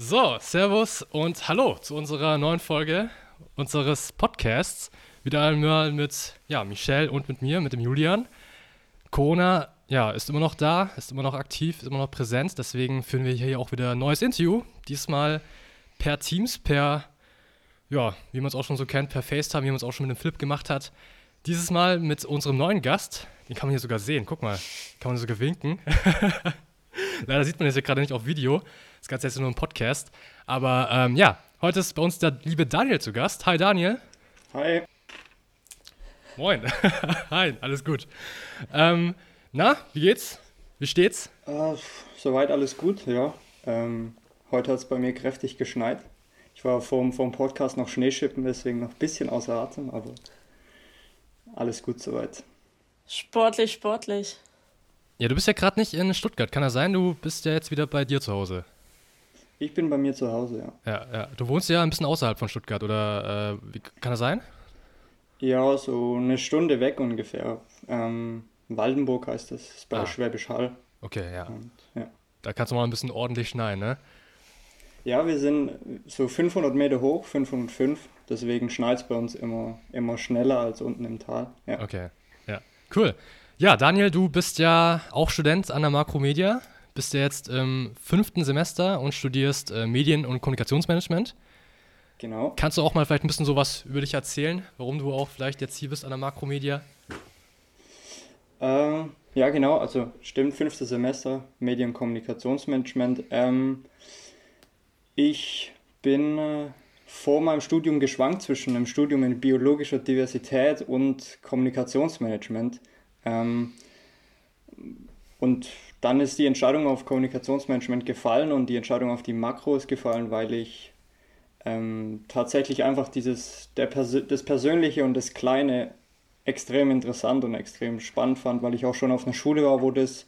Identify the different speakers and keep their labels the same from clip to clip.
Speaker 1: So, Servus und Hallo zu unserer neuen Folge unseres Podcasts. Wieder einmal mit ja, Michelle und mit mir, mit dem Julian. Corona ja, ist immer noch da, ist immer noch aktiv, ist immer noch präsent. Deswegen führen wir hier auch wieder ein neues Interview. Diesmal per Teams, per, ja, wie man es auch schon so kennt, per FaceTime, wie man es auch schon mit dem Flip gemacht hat. Dieses Mal mit unserem neuen Gast. Den kann man hier sogar sehen. Guck mal, kann man sogar winken. Leider sieht man das ja gerade nicht auf Video. Das Ganze ist ja nur ein Podcast. Aber ähm, ja, heute ist bei uns der liebe Daniel zu Gast. Hi Daniel.
Speaker 2: Hi.
Speaker 1: Moin. Hi, alles gut. Ähm, na, wie geht's? Wie steht's?
Speaker 2: Äh, soweit alles gut, ja. Ähm, heute hat es bei mir kräftig geschneit. Ich war vor, dem Podcast noch Schneeschippen, deswegen noch ein bisschen außer Atem, aber alles gut soweit.
Speaker 3: Sportlich, sportlich.
Speaker 1: Ja, du bist ja gerade nicht in Stuttgart. Kann das sein? Du bist ja jetzt wieder bei dir zu Hause.
Speaker 2: Ich bin bei mir zu Hause, ja.
Speaker 1: Ja, ja. Du wohnst ja ein bisschen außerhalb von Stuttgart, oder äh, wie, kann das sein?
Speaker 2: Ja, so eine Stunde weg ungefähr. Ähm, Waldenburg heißt das, ist bei
Speaker 1: Ah.
Speaker 2: Schwäbisch Hall.
Speaker 1: Okay, ja.
Speaker 2: Und, ja.
Speaker 1: Da kannst du mal ein bisschen ordentlich schneien, ne?
Speaker 2: ja, wir sind so 500 Meter hoch, 505, deswegen schneit es bei uns immer, immer schneller als unten im Tal. Ja.
Speaker 1: Okay, ja. Cool. Ja, Daniel, du bist ja auch Student an der Makromedia. Bist ja jetzt im fünften Semester und studierst äh, Medien- und Kommunikationsmanagement.
Speaker 2: Genau.
Speaker 1: Kannst du auch mal vielleicht ein bisschen sowas über dich erzählen, warum du auch vielleicht jetzt hier bist an der Makromedia?
Speaker 2: Äh, ja, genau, also stimmt, fünftes Semester Medien- und Kommunikationsmanagement. Ähm, ich bin äh, vor meinem Studium geschwankt zwischen einem Studium in biologischer Diversität und Kommunikationsmanagement. Ähm, und dann ist die Entscheidung auf Kommunikationsmanagement gefallen und die Entscheidung auf die Makro ist gefallen, weil ich ähm, tatsächlich einfach dieses, der Persö das Persönliche und das Kleine extrem interessant und extrem spannend fand, weil ich auch schon auf einer Schule war, wo das,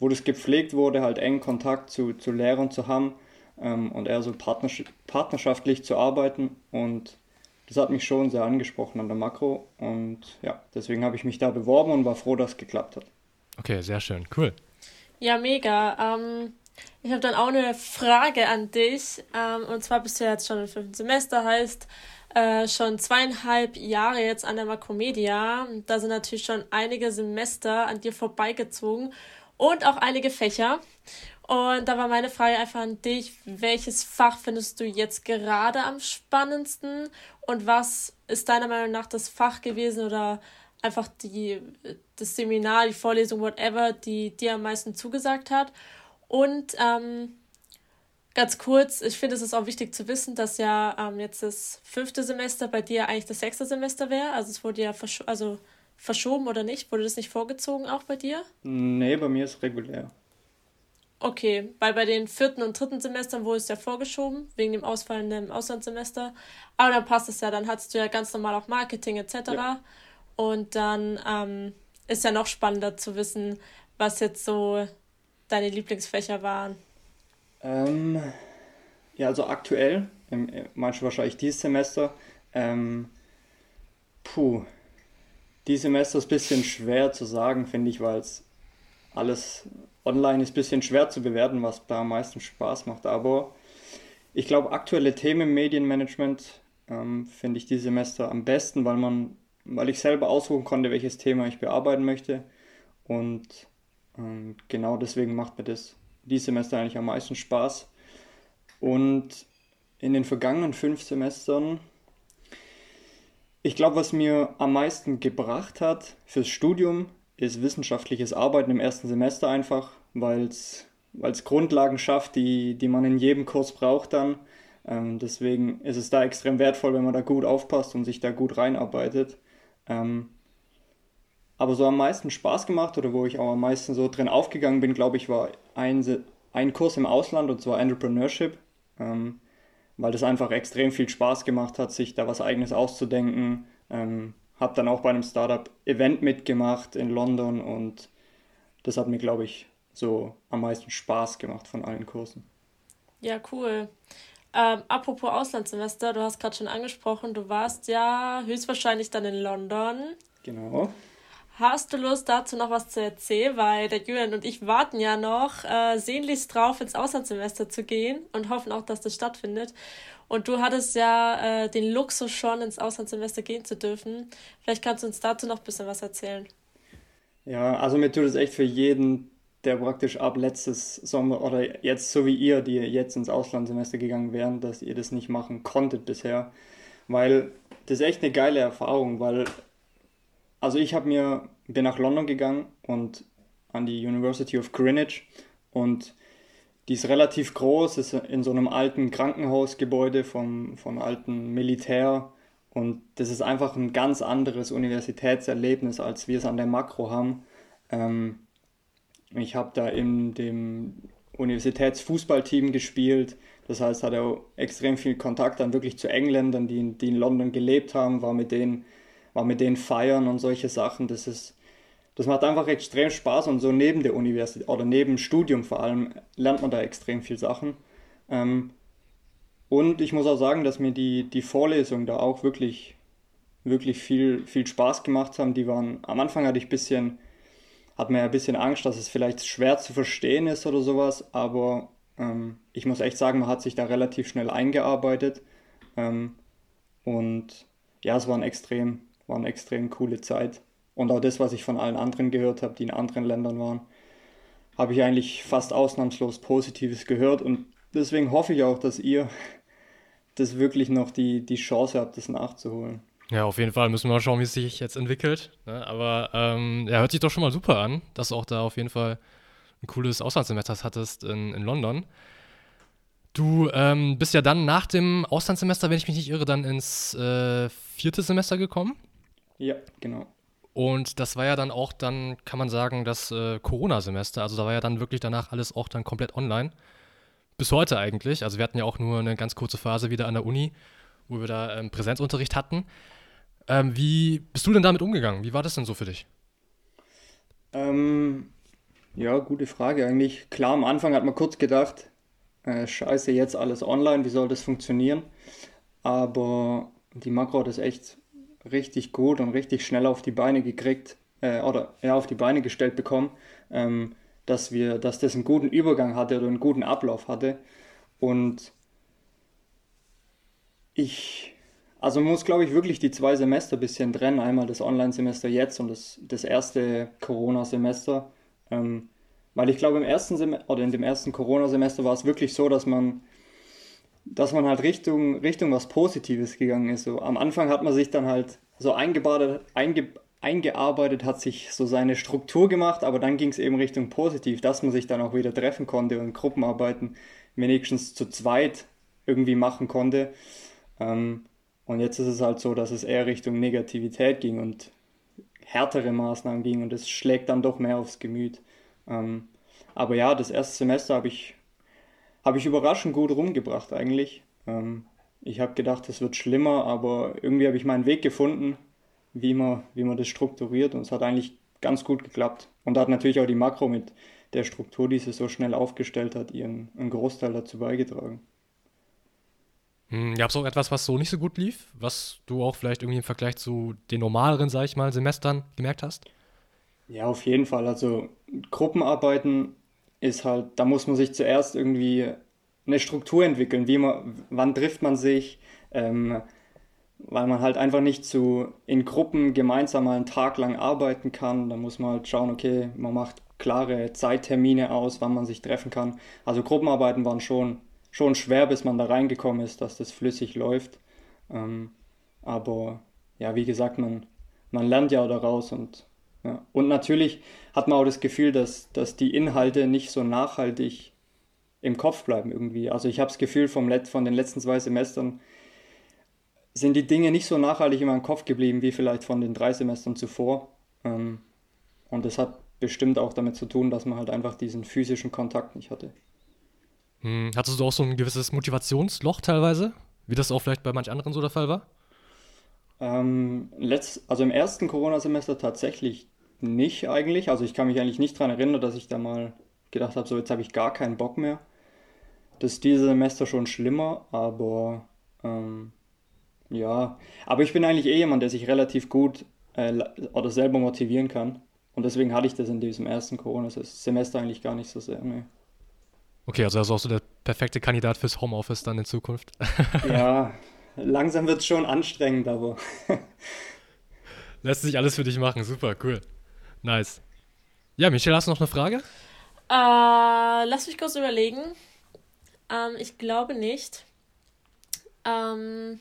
Speaker 2: wo das gepflegt wurde, halt engen Kontakt zu, zu Lehrern zu haben ähm, und eher so partnersch partnerschaftlich zu arbeiten. Und das hat mich schon sehr angesprochen an der Makro. Und ja, deswegen habe ich mich da beworben und war froh, dass es geklappt hat.
Speaker 1: Okay, sehr schön, cool.
Speaker 3: Ja, mega. Ähm, ich habe dann auch eine Frage an dich. Ähm, und zwar bist du jetzt schon im fünften Semester, heißt äh, schon zweieinhalb Jahre jetzt an der Makromedia. Da sind natürlich schon einige Semester an dir vorbeigezogen und auch einige Fächer. Und da war meine Frage einfach an dich, welches Fach findest du jetzt gerade am spannendsten und was ist deiner Meinung nach das Fach gewesen oder einfach die, das Seminar, die Vorlesung, whatever, die dir am meisten zugesagt hat? Und ähm, ganz kurz, ich finde, es ist auch wichtig zu wissen, dass ja ähm, jetzt das fünfte Semester bei dir eigentlich das sechste Semester wäre. Also es wurde ja versch also verschoben oder nicht? Wurde das nicht vorgezogen auch bei dir?
Speaker 2: Nee, bei mir ist regulär.
Speaker 3: Okay, weil bei den vierten und dritten Semestern wurde es ja vorgeschoben, wegen dem ausfallenden Auslandssemester. Aber dann passt es ja, dann hattest du ja ganz normal auch Marketing etc.
Speaker 2: Ja.
Speaker 3: Und dann ähm, ist ja noch spannender zu wissen, was jetzt so deine Lieblingsfächer waren.
Speaker 2: Ähm, ja, also aktuell, ähm, meinst du wahrscheinlich dieses Semester, ähm, puh, dieses Semester ist ein bisschen schwer zu sagen, finde ich, weil es alles online ist ein bisschen schwer zu bewerten, was da am meisten Spaß macht. Aber ich glaube, aktuelle Themen im Medienmanagement ähm, finde ich dieses Semester am besten, weil man, weil ich selber aussuchen konnte, welches Thema ich bearbeiten möchte. Und ähm, genau deswegen macht mir das dieses Semester eigentlich am meisten Spaß. Und in den vergangenen fünf Semestern, ich glaube, was mir am meisten gebracht hat fürs Studium, ist wissenschaftliches Arbeiten im ersten Semester einfach, weil es Grundlagen schafft, die, die man in jedem Kurs braucht dann. Ähm, deswegen ist es da extrem wertvoll, wenn man da gut aufpasst und sich da gut reinarbeitet. Ähm, aber so am meisten Spaß gemacht oder wo ich auch am meisten so drin aufgegangen bin, glaube ich, war ein, ein Kurs im Ausland und zwar Entrepreneurship, ähm, weil das einfach extrem viel Spaß gemacht hat, sich da was Eigenes auszudenken. Ähm, habe dann auch bei einem Startup-Event mitgemacht in London und das hat mir, glaube ich, so am meisten Spaß gemacht von allen Kursen.
Speaker 3: Ja, cool. Ähm, apropos Auslandssemester, du hast gerade schon angesprochen, du warst ja höchstwahrscheinlich dann in London.
Speaker 2: Genau.
Speaker 3: Hast du Lust dazu noch was zu erzählen? Weil der Julian und ich warten ja noch äh, sehnlichst drauf, ins Auslandssemester zu gehen und hoffen auch, dass das stattfindet. Und du hattest ja äh, den Luxus schon, ins Auslandssemester gehen zu dürfen. Vielleicht kannst du uns dazu noch ein bisschen was erzählen.
Speaker 2: Ja, also mir tut es echt für jeden, der praktisch ab letztes Sommer oder jetzt so wie ihr, die jetzt ins Auslandssemester gegangen wären, dass ihr das nicht machen konntet bisher. Weil das ist echt eine geile Erfahrung, weil also ich habe mir bin nach London gegangen und an die University of Greenwich und die ist relativ groß, ist in so einem alten Krankenhausgebäude vom, vom alten Militär. Und das ist einfach ein ganz anderes Universitätserlebnis, als wir es an der Makro haben. Ähm, ich habe da in dem Universitätsfußballteam gespielt. Das heißt, hatte auch extrem viel Kontakt dann wirklich zu Engländern, die, die in London gelebt haben, war mit denen, war mit denen feiern und solche Sachen. Das ist, das macht einfach extrem Spaß und so neben der Universität oder neben Studium vor allem lernt man da extrem viel Sachen. Ähm, und ich muss auch sagen, dass mir die, die Vorlesungen da auch wirklich, wirklich viel, viel Spaß gemacht haben. Die waren, am Anfang hatte ich ein bisschen, hat mir ein bisschen Angst, dass es vielleicht schwer zu verstehen ist oder sowas, aber ähm, ich muss echt sagen, man hat sich da relativ schnell eingearbeitet. Ähm, und ja, es war, ein extrem, war eine extrem coole Zeit. Und auch das, was ich von allen anderen gehört habe, die in anderen Ländern waren, habe ich eigentlich fast ausnahmslos Positives gehört. Und deswegen hoffe ich auch, dass ihr das wirklich noch die, die Chance habt, das nachzuholen.
Speaker 1: Ja, auf jeden Fall müssen wir mal schauen, wie es sich jetzt entwickelt. Ne? Aber ähm, ja, hört sich doch schon mal super an, dass du auch da auf jeden Fall ein cooles Auslandssemester hattest in, in London. Du ähm, bist ja dann nach dem Auslandssemester, wenn ich mich nicht irre, dann ins äh, vierte Semester gekommen.
Speaker 2: Ja, genau.
Speaker 1: Und das war ja dann auch dann, kann man sagen, das äh, Corona-Semester. Also da war ja dann wirklich danach alles auch dann komplett online. Bis heute eigentlich. Also wir hatten ja auch nur eine ganz kurze Phase wieder an der Uni, wo wir da ähm, Präsenzunterricht hatten. Ähm, wie bist du denn damit umgegangen? Wie war das denn so für dich?
Speaker 2: Ähm, ja, gute Frage eigentlich. Klar, am Anfang hat man kurz gedacht, äh, scheiße, jetzt alles online, wie soll das funktionieren? Aber die Makro hat es echt richtig gut und richtig schnell auf die Beine gekriegt äh, oder ja, auf die Beine gestellt bekommen, ähm, dass wir, dass das einen guten Übergang hatte oder einen guten Ablauf hatte. Und ich, also man muss glaube ich wirklich die zwei Semester ein bisschen trennen. Einmal das Online-Semester jetzt und das, das erste Corona-Semester. Ähm, weil ich glaube, im ersten Semester oder in dem ersten Corona-Semester war es wirklich so, dass man dass man halt Richtung, Richtung was Positives gegangen ist. So, am Anfang hat man sich dann halt so eingebadet, einge, eingearbeitet, hat sich so seine Struktur gemacht, aber dann ging es eben Richtung positiv, dass man sich dann auch wieder treffen konnte und Gruppenarbeiten wenigstens zu zweit irgendwie machen konnte. Ähm, und jetzt ist es halt so, dass es eher Richtung Negativität ging und härtere Maßnahmen ging und es schlägt dann doch mehr aufs Gemüt. Ähm, aber ja, das erste Semester habe ich habe ich überraschend gut rumgebracht eigentlich. Ähm, ich habe gedacht, es wird schlimmer, aber irgendwie habe ich meinen Weg gefunden, wie man, wie man das strukturiert und es hat eigentlich ganz gut geklappt. Und da hat natürlich auch die Makro mit der Struktur, die sie so schnell aufgestellt hat, ihren Großteil dazu beigetragen.
Speaker 1: Hm, Gab es auch etwas, was so nicht so gut lief, was du auch vielleicht irgendwie im Vergleich zu den normaleren, sag ich mal, Semestern gemerkt hast?
Speaker 2: Ja, auf jeden Fall. Also Gruppenarbeiten ist halt, da muss man sich zuerst irgendwie eine Struktur entwickeln, wie man, wann trifft man sich, ähm, weil man halt einfach nicht zu, in Gruppen gemeinsam mal einen Tag lang arbeiten kann. Da muss man halt schauen, okay, man macht klare Zeittermine aus, wann man sich treffen kann. Also Gruppenarbeiten waren schon, schon schwer, bis man da reingekommen ist, dass das flüssig läuft. Ähm, aber ja, wie gesagt, man, man lernt ja daraus und ja. Und natürlich hat man auch das Gefühl, dass, dass die Inhalte nicht so nachhaltig im Kopf bleiben irgendwie. Also ich habe das Gefühl, vom Let von den letzten zwei Semestern sind die Dinge nicht so nachhaltig in meinem Kopf geblieben wie vielleicht von den drei Semestern zuvor. Ähm, und das hat bestimmt auch damit zu tun, dass man halt einfach diesen physischen Kontakt nicht hatte.
Speaker 1: Hm, hattest du auch so ein gewisses Motivationsloch teilweise, wie das auch vielleicht bei manch anderen so der Fall war?
Speaker 2: Ähm, letzt, also im ersten Corona-Semester tatsächlich nicht eigentlich. Also ich kann mich eigentlich nicht daran erinnern, dass ich da mal gedacht habe, so jetzt habe ich gar keinen Bock mehr. Das ist dieses Semester schon schlimmer, aber ähm, ja. Aber ich bin eigentlich eh jemand, der sich relativ gut äh, oder selber motivieren kann. Und deswegen hatte ich das in diesem ersten Corona-Semester eigentlich gar nicht so sehr. Nee.
Speaker 1: Okay, also also auch so der perfekte Kandidat fürs Homeoffice dann in Zukunft.
Speaker 2: ja, langsam wird es schon anstrengend, aber.
Speaker 1: Lässt sich alles für dich machen, super, cool. Nice. Ja, Michelle, hast du noch eine Frage?
Speaker 3: Äh, lass mich kurz überlegen. Ähm, ich glaube nicht. Ähm,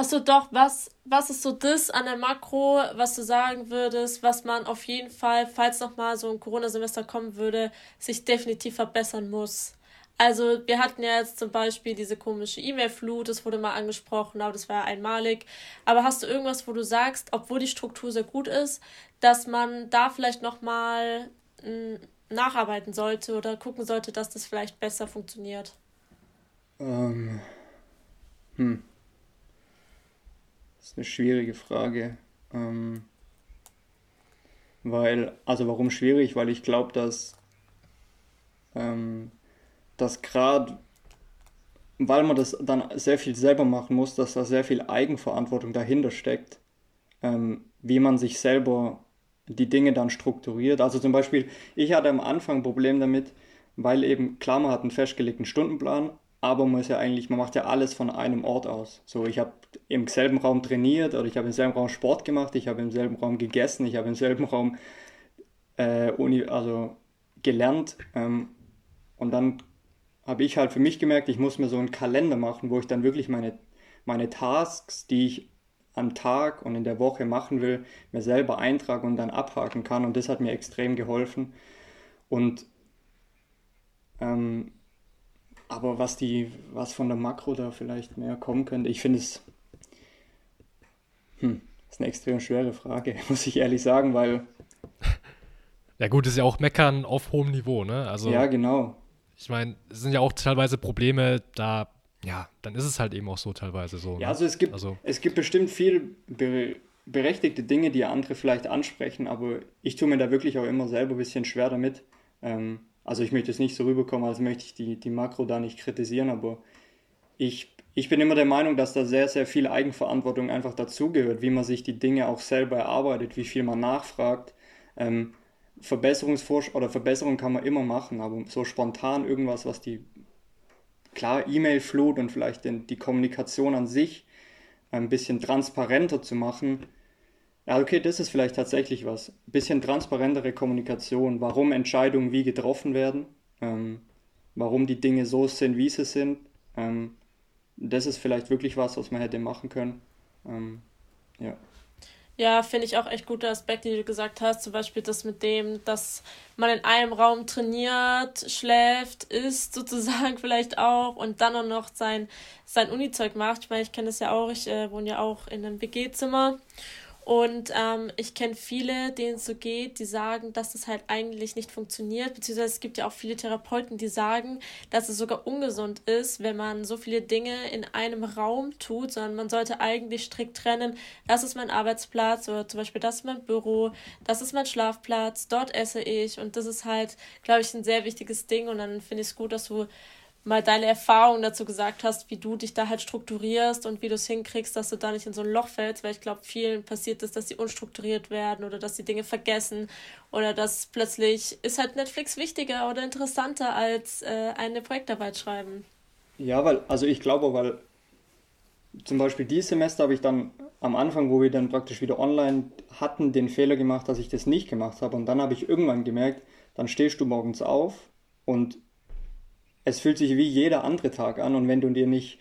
Speaker 3: Achso, doch, was, was ist so das an der Makro, was du sagen würdest, was man auf jeden Fall, falls nochmal so ein Corona-Semester kommen würde, sich definitiv verbessern muss? Also, wir hatten ja jetzt zum Beispiel diese komische E-Mail-Flut, das wurde mal angesprochen, aber das war ja einmalig. Aber hast du irgendwas, wo du sagst, obwohl die Struktur sehr gut ist, dass man da vielleicht nochmal nacharbeiten sollte oder gucken sollte, dass das vielleicht besser funktioniert?
Speaker 2: Ähm. Hm. Ist eine schwierige Frage. Ähm, weil, also warum schwierig? Weil ich glaube, dass, ähm, dass gerade, weil man das dann sehr viel selber machen muss, dass da sehr viel Eigenverantwortung dahinter steckt, ähm, wie man sich selber die Dinge dann strukturiert. Also zum Beispiel, ich hatte am Anfang ein Problem damit, weil eben, klar, man hat einen festgelegten Stundenplan, aber man ist ja eigentlich, man macht ja alles von einem Ort aus. So, ich habe im selben Raum trainiert oder ich habe im selben Raum Sport gemacht, ich habe im selben Raum gegessen, ich habe im selben Raum äh, Uni, also gelernt. Ähm, und dann habe ich halt für mich gemerkt, ich muss mir so einen Kalender machen, wo ich dann wirklich meine, meine Tasks, die ich am Tag und in der Woche machen will, mir selber eintrage und dann abhaken kann. Und das hat mir extrem geholfen. Und ähm, aber was die, was von der Makro da vielleicht mehr kommen könnte, ich finde es, hm, ist eine extrem schwere Frage, muss ich ehrlich sagen, weil.
Speaker 1: Ja gut, ist ja auch Meckern auf hohem Niveau, ne? Also,
Speaker 2: ja, genau.
Speaker 1: Ich meine, es sind ja auch teilweise Probleme, da, ja, dann ist es halt eben auch so teilweise so.
Speaker 2: Ja, ne? also es gibt, also, es gibt bestimmt viel be berechtigte Dinge, die andere vielleicht ansprechen, aber ich tue mir da wirklich auch immer selber ein bisschen schwer damit. Ähm, also ich möchte es nicht so rüberkommen, als möchte ich die, die Makro da nicht kritisieren, aber ich, ich bin immer der Meinung, dass da sehr, sehr viel Eigenverantwortung einfach dazugehört, wie man sich die Dinge auch selber erarbeitet, wie viel man nachfragt. Ähm, Verbesserungsforsch oder Verbesserung kann man immer machen, aber so spontan irgendwas, was die, klar, E-Mail-Flut und vielleicht den, die Kommunikation an sich ein bisschen transparenter zu machen, ja, okay, das ist vielleicht tatsächlich was. Bisschen transparentere Kommunikation, warum Entscheidungen wie getroffen werden, ähm, warum die Dinge so sind, wie sie sind. Ähm, das ist vielleicht wirklich was, was man hätte machen können. Ähm, ja.
Speaker 3: Ja, finde ich auch echt gute Aspekte, die du gesagt hast. Zum Beispiel das mit dem, dass man in einem Raum trainiert, schläft, isst sozusagen vielleicht auch und dann auch noch sein, sein Uni-Zeug macht. Ich meine, ich kenne das ja auch, ich äh, wohne ja auch in einem WG-Zimmer und ähm, ich kenne viele, denen es so geht, die sagen, dass das halt eigentlich nicht funktioniert. Beziehungsweise es gibt ja auch viele Therapeuten, die sagen, dass es sogar ungesund ist, wenn man so viele Dinge in einem Raum tut, sondern man sollte eigentlich strikt trennen, das ist mein Arbeitsplatz oder zum Beispiel das ist mein Büro, das ist mein Schlafplatz, dort esse ich. Und das ist halt, glaube ich, ein sehr wichtiges Ding. Und dann finde ich es gut, dass du mal deine Erfahrungen dazu gesagt hast, wie du dich da halt strukturierst und wie du es hinkriegst, dass du da nicht in so ein Loch fällst, weil ich glaube, vielen passiert ist, dass sie unstrukturiert werden oder dass sie Dinge vergessen oder dass plötzlich ist halt Netflix wichtiger oder interessanter als äh, eine Projektarbeit schreiben.
Speaker 2: Ja, weil, also ich glaube, weil zum Beispiel dieses Semester habe ich dann am Anfang, wo wir dann praktisch wieder online hatten, den Fehler gemacht, dass ich das nicht gemacht habe und dann habe ich irgendwann gemerkt, dann stehst du morgens auf und es fühlt sich wie jeder andere Tag an und wenn du dir nicht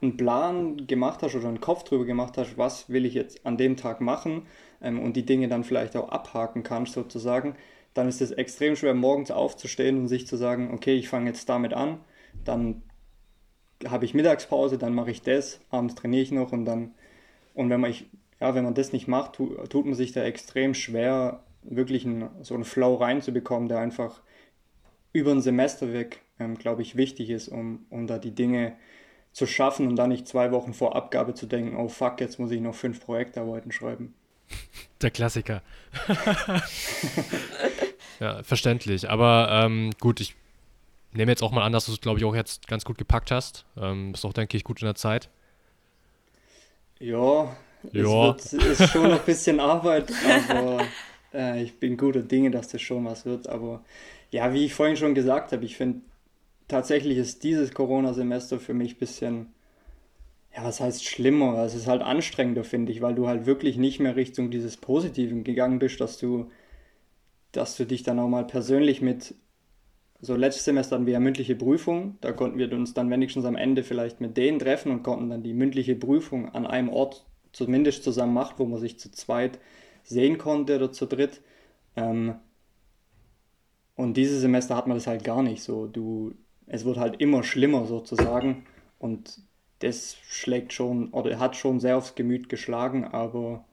Speaker 2: einen Plan gemacht hast oder einen Kopf drüber gemacht hast, was will ich jetzt an dem Tag machen ähm, und die Dinge dann vielleicht auch abhaken kannst sozusagen, dann ist es extrem schwer morgens aufzustehen und sich zu sagen, okay, ich fange jetzt damit an, dann habe ich Mittagspause, dann mache ich das, abends trainiere ich noch und dann und wenn man ich, ja, wenn man das nicht macht, tu, tut man sich da extrem schwer, wirklich einen, so einen Flow reinzubekommen, der einfach über ein Semester weg ähm, glaube ich, wichtig ist, um, um da die Dinge zu schaffen und dann nicht zwei Wochen vor Abgabe zu denken, oh fuck, jetzt muss ich noch fünf Projektarbeiten schreiben.
Speaker 1: Der Klassiker. ja, verständlich. Aber ähm, gut, ich nehme jetzt auch mal an, dass du es, glaube ich, auch jetzt ganz gut gepackt hast. Ähm, bist auch, denke ich, gut in der Zeit.
Speaker 2: Ja, Ja. Es wird, ist schon ein bisschen Arbeit, aber äh, ich bin guter Dinge, dass das schon was wird. Aber ja, wie ich vorhin schon gesagt habe, ich finde tatsächlich ist dieses Corona-Semester für mich ein bisschen, ja, was heißt schlimmer? Es ist halt anstrengender, finde ich, weil du halt wirklich nicht mehr Richtung dieses Positiven gegangen bist, dass du, dass du dich dann auch mal persönlich mit, so letztes Semester hatten wir ja mündliche Prüfung, da konnten wir uns dann wenigstens am Ende vielleicht mit denen treffen und konnten dann die mündliche Prüfung an einem Ort zumindest zusammen machen, wo man sich zu zweit sehen konnte oder zu dritt. Ähm, und dieses Semester hat man das halt gar nicht so. Du, es wird halt immer schlimmer sozusagen und das schlägt schon oder hat schon sehr aufs Gemüt geschlagen, aber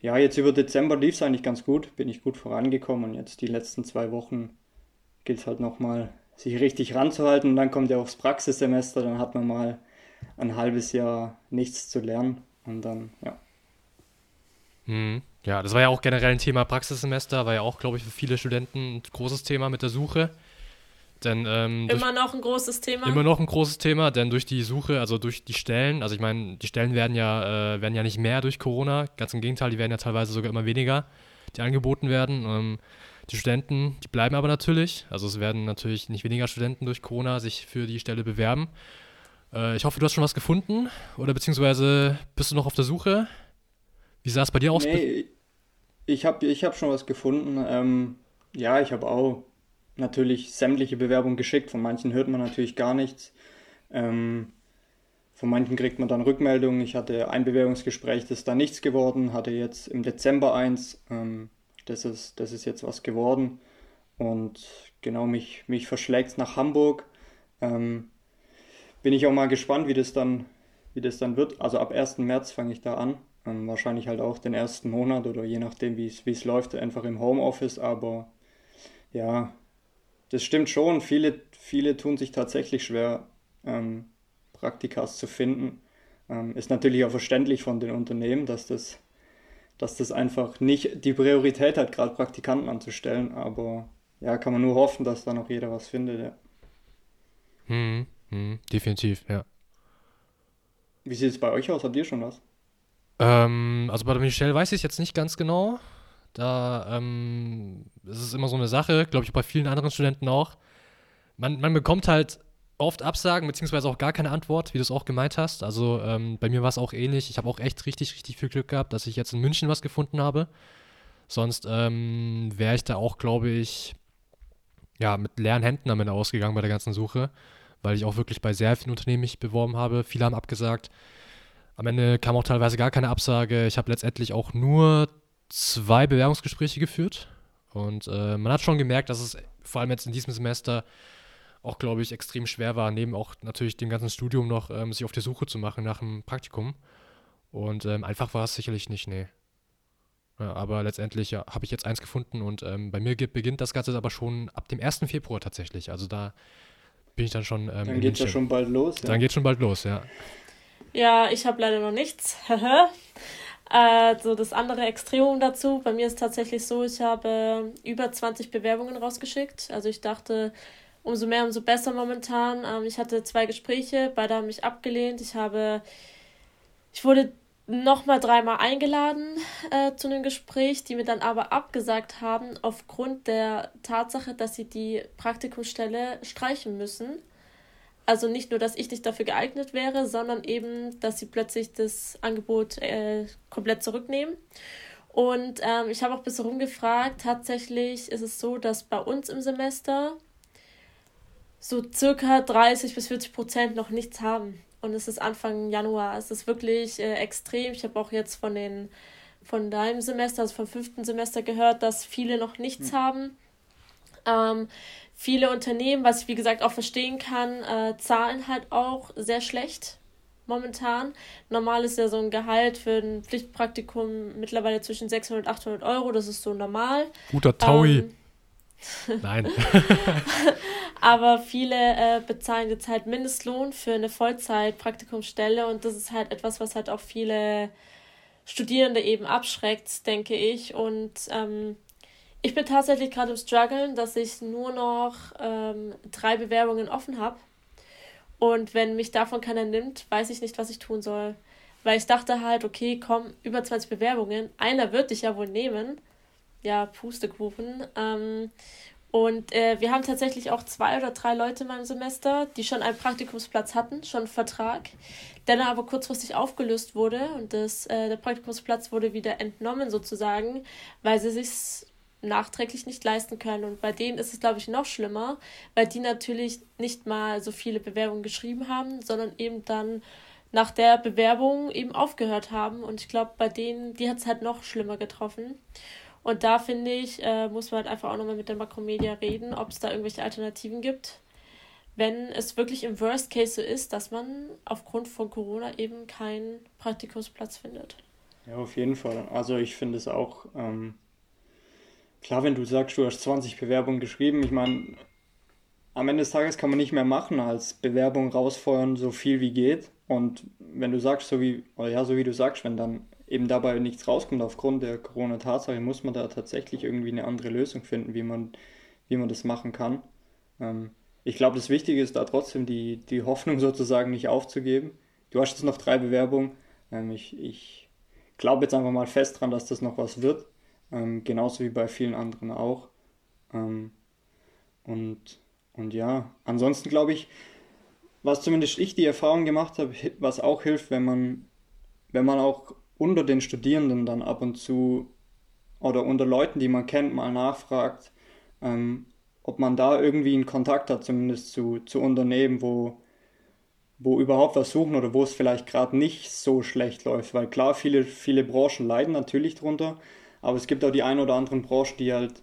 Speaker 2: ja, jetzt über Dezember lief es eigentlich ganz gut, bin ich gut vorangekommen und jetzt die letzten zwei Wochen gilt es halt nochmal, sich richtig ranzuhalten und dann kommt ja das Praxissemester, dann hat man mal ein halbes Jahr nichts zu lernen und dann, ja.
Speaker 1: Mhm. Ja, das war ja auch generell ein Thema Praxissemester, war ja auch, glaube ich, für viele Studenten ein großes Thema mit der Suche. Denn, ähm,
Speaker 3: immer noch ein großes Thema.
Speaker 1: Immer noch ein großes Thema, denn durch die Suche, also durch die Stellen, also ich meine, die Stellen werden ja, äh, werden ja nicht mehr durch Corona, ganz im Gegenteil, die werden ja teilweise sogar immer weniger, die angeboten werden. Ähm, die Studenten, die bleiben aber natürlich, also es werden natürlich nicht weniger Studenten durch Corona sich für die Stelle bewerben. Äh, ich hoffe, du hast schon was gefunden oder beziehungsweise bist du noch auf der Suche? Wie sah es bei dir aus?
Speaker 2: Nee, ich habe ich hab schon was gefunden. Ähm, ja, ich habe auch natürlich sämtliche Bewerbungen geschickt. Von manchen hört man natürlich gar nichts. Ähm, von manchen kriegt man dann Rückmeldungen. Ich hatte ein Bewerbungsgespräch, das ist da nichts geworden. Hatte jetzt im Dezember eins. Ähm, das, ist, das ist jetzt was geworden. Und genau, mich, mich verschlägt nach Hamburg. Ähm, bin ich auch mal gespannt, wie das dann, wie das dann wird. Also ab 1. März fange ich da an. Ähm, wahrscheinlich halt auch den ersten Monat oder je nachdem, wie es läuft, einfach im Homeoffice. Aber ja, das stimmt schon. Viele, viele tun sich tatsächlich schwer, ähm, Praktikas zu finden. Ähm, ist natürlich auch verständlich von den Unternehmen, dass das, dass das einfach nicht die Priorität hat, gerade Praktikanten anzustellen. Aber ja, kann man nur hoffen, dass da noch jeder was findet. Ja.
Speaker 1: Hm, hm, definitiv, ja.
Speaker 2: Wie sieht es bei euch aus? Habt ihr schon was?
Speaker 1: Ähm, also bei der Michelle weiß ich es jetzt nicht ganz genau. Da ähm, ist es immer so eine Sache, glaube ich, bei vielen anderen Studenten auch. Man, man bekommt halt oft Absagen, beziehungsweise auch gar keine Antwort, wie du es auch gemeint hast. Also ähm, bei mir war es auch ähnlich. Ich habe auch echt richtig, richtig viel Glück gehabt, dass ich jetzt in München was gefunden habe. Sonst ähm, wäre ich da auch, glaube ich, ja, mit leeren Händen am Ende ausgegangen bei der ganzen Suche, weil ich auch wirklich bei sehr vielen Unternehmen mich beworben habe. Viele haben abgesagt. Am Ende kam auch teilweise gar keine Absage. Ich habe letztendlich auch nur zwei Bewerbungsgespräche geführt. Und äh, man hat schon gemerkt, dass es vor allem jetzt in diesem Semester auch, glaube ich, extrem schwer war, neben auch natürlich dem ganzen Studium noch ähm, sich auf die Suche zu machen nach dem Praktikum. Und ähm, einfach war es sicherlich nicht, nee. Ja, aber letztendlich ja, habe ich jetzt eins gefunden und ähm, bei mir beginnt das Ganze aber schon ab dem 1. Februar tatsächlich. Also da bin ich dann schon.
Speaker 2: Ähm, dann geht es ja schon bald los.
Speaker 1: Ja. Dann geht schon bald los, ja.
Speaker 3: Ja, ich habe leider noch nichts. äh, so das andere Extremum dazu. Bei mir ist tatsächlich so, ich habe über 20 Bewerbungen rausgeschickt. Also ich dachte, umso mehr, umso besser momentan. Ähm, ich hatte zwei Gespräche, beide haben mich abgelehnt. Ich habe, ich wurde nochmal dreimal eingeladen äh, zu einem Gespräch, die mir dann aber abgesagt haben aufgrund der Tatsache, dass sie die Praktikumsstelle streichen müssen. Also nicht nur, dass ich nicht dafür geeignet wäre, sondern eben, dass sie plötzlich das Angebot äh, komplett zurücknehmen. Und ähm, ich habe auch ein bisschen rumgefragt. Tatsächlich ist es so, dass bei uns im Semester so circa 30 bis 40 Prozent noch nichts haben. Und es ist Anfang Januar. Es ist wirklich äh, extrem. Ich habe auch jetzt von den von deinem Semester, also vom fünften Semester gehört, dass viele noch nichts mhm. haben. Ähm, viele Unternehmen, was ich wie gesagt auch verstehen kann, äh, zahlen halt auch sehr schlecht momentan. Normal ist ja so ein Gehalt für ein Pflichtpraktikum mittlerweile zwischen 600 und 800 Euro, das ist so normal.
Speaker 1: Guter Taui. Ähm, Nein.
Speaker 3: Aber viele äh, bezahlen jetzt halt Mindestlohn für eine Vollzeit-Praktikumsstelle und das ist halt etwas, was halt auch viele Studierende eben abschreckt, denke ich. Und ähm, ich bin tatsächlich gerade im Struggeln, dass ich nur noch ähm, drei Bewerbungen offen habe. Und wenn mich davon keiner nimmt, weiß ich nicht, was ich tun soll. weil ich dachte halt, okay, komm, über 20 Bewerbungen, einer wird dich ja wohl nehmen. Ja, Pustekuchen. Ähm, und äh, wir haben tatsächlich auch zwei oder drei Leute in meinem Semester, die schon einen Praktikumsplatz hatten, schon einen Vertrag, der aber kurzfristig aufgelöst wurde und das, äh, der Praktikumsplatz wurde wieder entnommen sozusagen, weil sie sich nachträglich nicht leisten können. Und bei denen ist es, glaube ich, noch schlimmer, weil die natürlich nicht mal so viele Bewerbungen geschrieben haben, sondern eben dann nach der Bewerbung eben aufgehört haben. Und ich glaube, bei denen, die hat es halt noch schlimmer getroffen. Und da finde ich, äh, muss man halt einfach auch nochmal mit der Makromedia reden, ob es da irgendwelche Alternativen gibt. Wenn es wirklich im Worst Case so ist, dass man aufgrund von Corona eben keinen Praktikumsplatz findet.
Speaker 2: Ja, auf jeden Fall. Also ich finde es auch ähm, klar, wenn du sagst, du hast 20 Bewerbungen geschrieben, ich meine, am Ende des Tages kann man nicht mehr machen als Bewerbung rausfeuern, so viel wie geht. Und wenn du sagst, so wie, oder ja, so wie du sagst, wenn dann eben dabei nichts rauskommt aufgrund der Corona-Tatsache, muss man da tatsächlich irgendwie eine andere Lösung finden, wie man, wie man das machen kann. Ähm, ich glaube, das Wichtige ist da trotzdem die, die Hoffnung sozusagen nicht aufzugeben. Du hast jetzt noch drei Bewerbungen. Ähm, ich ich glaube jetzt einfach mal fest dran, dass das noch was wird. Ähm, genauso wie bei vielen anderen auch. Ähm, und, und ja, ansonsten glaube ich, was zumindest ich die Erfahrung gemacht habe, was auch hilft, wenn man, wenn man auch unter den Studierenden dann ab und zu oder unter Leuten, die man kennt, mal nachfragt, ähm, ob man da irgendwie einen Kontakt hat, zumindest zu, zu Unternehmen, wo, wo überhaupt was suchen oder wo es vielleicht gerade nicht so schlecht läuft. Weil klar, viele, viele Branchen leiden natürlich drunter, aber es gibt auch die ein oder anderen Branchen, die halt,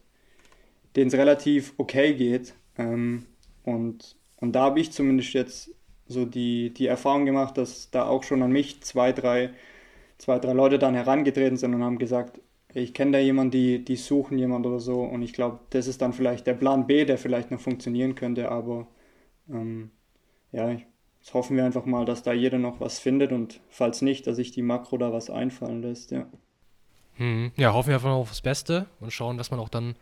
Speaker 2: denen es relativ okay geht. Ähm, und, und da habe ich zumindest jetzt so die, die Erfahrung gemacht, dass da auch schon an mich zwei, drei zwei, drei Leute dann herangetreten sind und haben gesagt, ich kenne da jemanden, die, die suchen jemand oder so. Und ich glaube, das ist dann vielleicht der Plan B, der vielleicht noch funktionieren könnte. Aber ähm, ja, jetzt hoffen wir einfach mal, dass da jeder noch was findet und falls nicht, dass sich die Makro da was einfallen lässt, ja.
Speaker 1: Hm, ja, hoffen wir einfach mal auf das Beste und schauen, dass man auch dann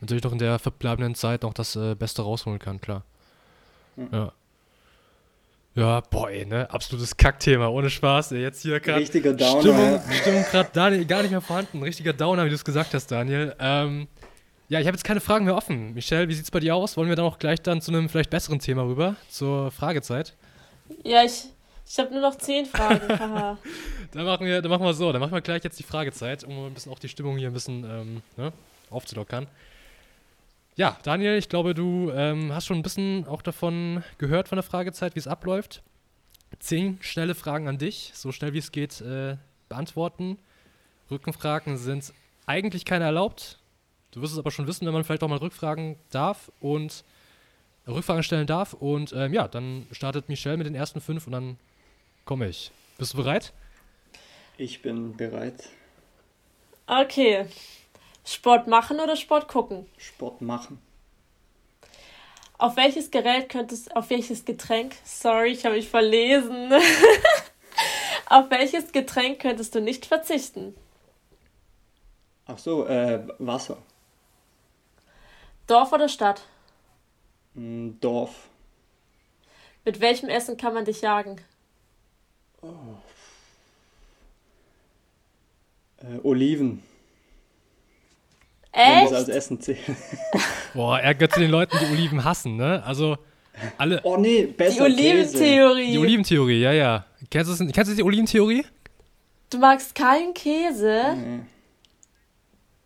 Speaker 1: natürlich noch in der verbleibenden Zeit noch das äh, Beste rausholen kann, klar. Ja. ja. Ja, boy, ne? Absolutes Kackthema, ohne Spaß. Ey. Jetzt hier gerade. Richtiger Downer. Stimmung, ja. Stimmung gerade Daniel, gar nicht mehr vorhanden. Richtiger Downer, wie du es gesagt hast, Daniel. Ähm, ja, ich habe jetzt keine Fragen mehr offen. Michelle, wie sieht es bei dir aus? Wollen wir dann auch gleich dann zu einem vielleicht besseren Thema rüber, zur Fragezeit?
Speaker 3: Ja, ich, ich habe nur noch zehn Fragen.
Speaker 1: dann, machen wir, dann machen wir so, dann machen wir gleich jetzt die Fragezeit, um ein bisschen auch die Stimmung hier ein bisschen ähm, ne, aufzulockern. Ja, Daniel, ich glaube, du ähm, hast schon ein bisschen auch davon gehört von der Fragezeit, wie es abläuft. Zehn schnelle Fragen an dich, so schnell wie es geht, äh, beantworten. Rückenfragen sind eigentlich keine erlaubt. Du wirst es aber schon wissen, wenn man vielleicht auch mal Rückfragen darf und Rückfragen stellen darf. Und ähm, ja, dann startet Michelle mit den ersten fünf und dann komme ich. Bist du bereit?
Speaker 2: Ich bin bereit.
Speaker 3: Okay. Sport machen oder Sport gucken?
Speaker 2: Sport machen.
Speaker 3: Auf welches Gerät könntest auf welches Getränk? Sorry, ich habe mich verlesen. auf welches Getränk könntest du nicht verzichten?
Speaker 2: Ach so, äh, Wasser.
Speaker 3: Dorf oder Stadt?
Speaker 2: Mm, Dorf.
Speaker 3: Mit welchem Essen kann man dich jagen? Oh.
Speaker 2: Äh, Oliven.
Speaker 3: Echt? Wenn
Speaker 2: das als Essen zählt.
Speaker 1: Boah, er gehört zu den Leuten, die Oliven hassen, ne? Also, alle.
Speaker 2: Oh nee, besser.
Speaker 3: Die Oliventheorie.
Speaker 1: Die Oliventheorie, ja, ja. Kennst du, kennst du die Oliventheorie?
Speaker 3: Du magst keinen Käse? Nee.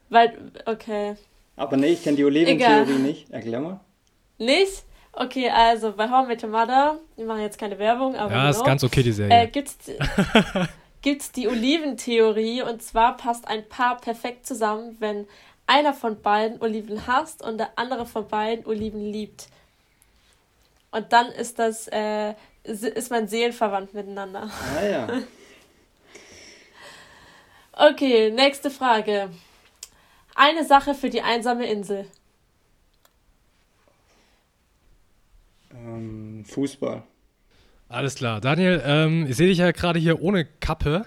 Speaker 3: Weil, okay.
Speaker 2: Aber nee, ich kenne die Oliventheorie nicht. Erklär mal.
Speaker 3: Nicht? Okay, also bei How I Met Your Mother, wir machen jetzt keine Werbung, aber.
Speaker 1: Ja, ist ganz okay, die Serie.
Speaker 3: Äh, gibt's, gibt's die Oliventheorie und zwar passt ein Paar perfekt zusammen, wenn einer von beiden Oliven hasst und der andere von beiden Oliven liebt. Und dann ist das, äh, ist man seelenverwandt miteinander.
Speaker 2: Ah ja.
Speaker 3: okay, nächste Frage. Eine Sache für die einsame Insel.
Speaker 2: Ähm, Fußball.
Speaker 1: Alles klar. Daniel, ähm, ich sehe dich ja gerade hier ohne Kappe.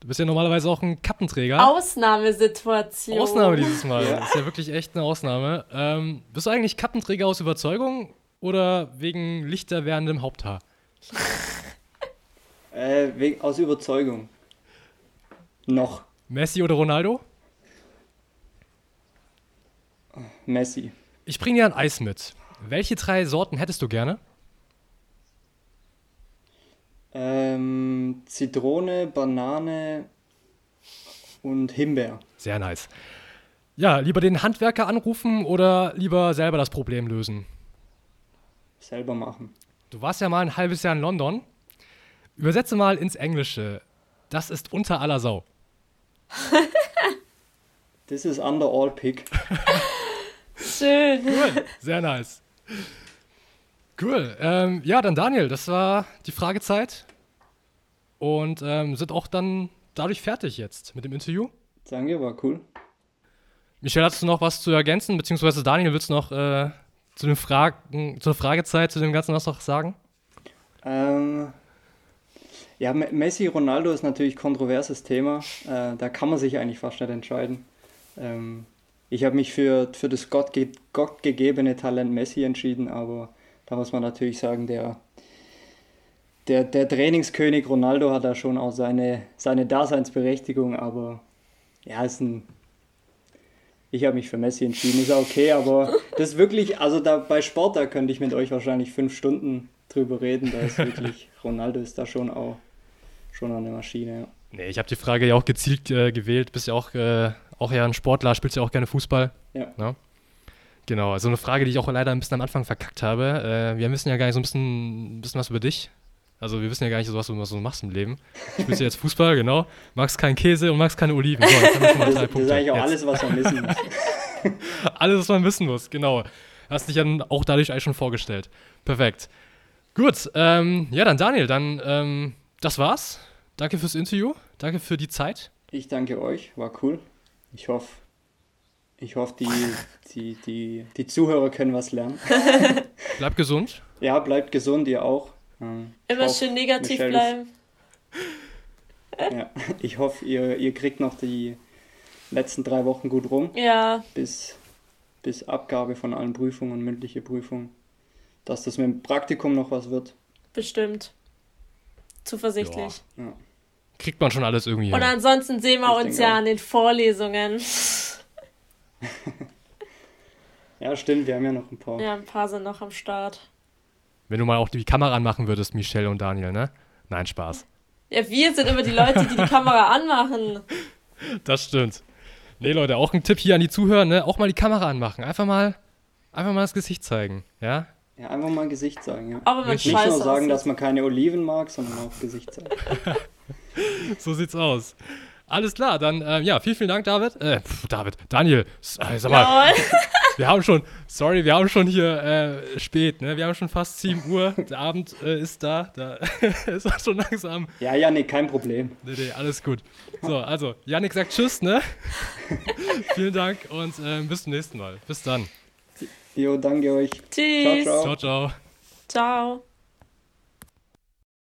Speaker 1: Du bist ja normalerweise auch ein Kappenträger.
Speaker 3: Ausnahmesituation.
Speaker 1: Ausnahme dieses Mal. Ja. Das ist ja wirklich echt eine Ausnahme. Ähm, bist du eigentlich Kappenträger aus Überzeugung oder wegen lichter werdendem Haupthaar?
Speaker 2: Äh, wegen, aus Überzeugung. Noch.
Speaker 1: Messi oder Ronaldo?
Speaker 2: Messi.
Speaker 1: Ich bringe dir ein Eis mit. Welche drei Sorten hättest du gerne?
Speaker 2: Ähm, Zitrone, Banane und Himbeer.
Speaker 1: Sehr nice. Ja, lieber den Handwerker anrufen oder lieber selber das Problem lösen?
Speaker 2: Selber machen.
Speaker 1: Du warst ja mal ein halbes Jahr in London. Übersetze mal ins Englische. Das ist unter aller Sau.
Speaker 2: This is under all pig.
Speaker 3: Schön.
Speaker 1: Cool, sehr nice. Cool. Ähm, ja, dann Daniel, das war die Fragezeit. Und ähm, sind auch dann dadurch fertig jetzt mit dem Interview.
Speaker 2: Danke, war cool.
Speaker 1: Michelle, hast du noch was zu ergänzen? Beziehungsweise Daniel, willst du noch äh, zu den Fragen, zur Fragezeit, zu dem Ganzen was noch sagen?
Speaker 2: Ähm, ja, Messi, Ronaldo ist natürlich ein kontroverses Thema. Äh, da kann man sich eigentlich fast nicht entscheiden. Ähm, ich habe mich für, für das gottge gottgegebene Talent Messi entschieden, aber da muss man natürlich sagen, der, der, der Trainingskönig Ronaldo hat da schon auch seine, seine Daseinsberechtigung, aber ja, ist ein. Ich habe mich für Messi entschieden, ist okay, aber das ist wirklich, also da bei Sport, da könnte ich mit euch wahrscheinlich fünf Stunden drüber reden. Da ist wirklich, Ronaldo ist da schon auch schon eine Maschine. Ja.
Speaker 1: Nee, ich habe die Frage ja auch gezielt äh, gewählt. Bist ja auch, äh, auch ja ein Sportler, spielst ja auch gerne Fußball.
Speaker 2: Ja.
Speaker 1: Ne? Genau, also eine Frage, die ich auch leider ein bisschen am Anfang verkackt habe. Äh, wir wissen ja gar nicht so ein bisschen, ein bisschen was über dich. Also wir wissen ja gar nicht so, was du, was du machst im Leben. Spielst ja jetzt Fußball, genau. Magst keinen Käse und magst keine Oliven. So, jetzt haben wir schon mal
Speaker 2: Das,
Speaker 1: drei
Speaker 2: das
Speaker 1: Punkte.
Speaker 2: ist eigentlich auch
Speaker 1: Jetzt.
Speaker 2: alles, was man wissen muss.
Speaker 1: Alles, was man wissen muss, genau. Hast dich dann auch dadurch eigentlich schon vorgestellt. Perfekt. Gut, ähm, ja, dann Daniel, dann ähm, das war's. Danke fürs Interview, danke für die Zeit.
Speaker 2: Ich danke euch, war cool. Ich hoffe, ich hoffe, die, die, die, die Zuhörer können was lernen.
Speaker 1: Bleib gesund.
Speaker 2: Ja, bleibt gesund, ihr auch. Ich
Speaker 3: Immer
Speaker 2: hoffe,
Speaker 3: schön negativ
Speaker 2: Michelle,
Speaker 3: bleiben.
Speaker 2: Ja, ich hoffe, ihr, ihr kriegt noch die letzten drei Wochen gut rum,
Speaker 3: Ja,
Speaker 2: bis, bis Abgabe von allen Prüfungen und mündliche Prüfungen. Dass das mit dem Praktikum noch was wird.
Speaker 3: bestimmt. Zuversichtlich.
Speaker 2: Ja.
Speaker 1: Kriegt man schon alles irgendwie
Speaker 3: Und
Speaker 1: hin.
Speaker 3: ansonsten sehen wir
Speaker 2: Ich
Speaker 3: uns ja
Speaker 2: auch.
Speaker 3: an den Vorlesungen.
Speaker 2: ja, stimmt, wir haben ja noch ein paar.
Speaker 3: Ja, ein paar sind noch am Start.
Speaker 1: Wenn du mal auch die Kamera anmachen würdest, Michelle und Daniel, ne? Nein, Spaß.
Speaker 3: Ja, wir sind immer die Leute, die die Kamera anmachen.
Speaker 1: Das stimmt. Nee, Leute, auch ein Tipp hier an die Zuhörer, ne? Auch mal die Kamera anmachen. Einfach mal, einfach mal das Gesicht zeigen, ja?
Speaker 2: Ja, einfach mal Gesicht zeigen, ja.
Speaker 3: Wenn man.
Speaker 2: Nicht nur sagen, dass man keine Oliven mag, sondern auch Gesicht zeigen.
Speaker 1: So sieht's aus. Alles klar, dann, äh, ja, vielen, vielen Dank, David. Äh, pf, David, Daniel, äh, sag mal,
Speaker 3: Jawohl.
Speaker 1: wir haben schon, sorry, wir haben schon hier äh, spät, ne? Wir haben schon fast 7 Uhr, der Abend äh, ist da, da ist auch schon langsam.
Speaker 2: Ja, ja, nee, kein Problem.
Speaker 1: Nee, nee, alles gut. So, also, Yannick sagt Tschüss, ne? vielen Dank und äh, bis zum nächsten Mal. Bis dann.
Speaker 2: Jo, danke euch.
Speaker 3: Tschüss.
Speaker 2: Ciao,
Speaker 1: Ciao, ciao.
Speaker 3: Ciao.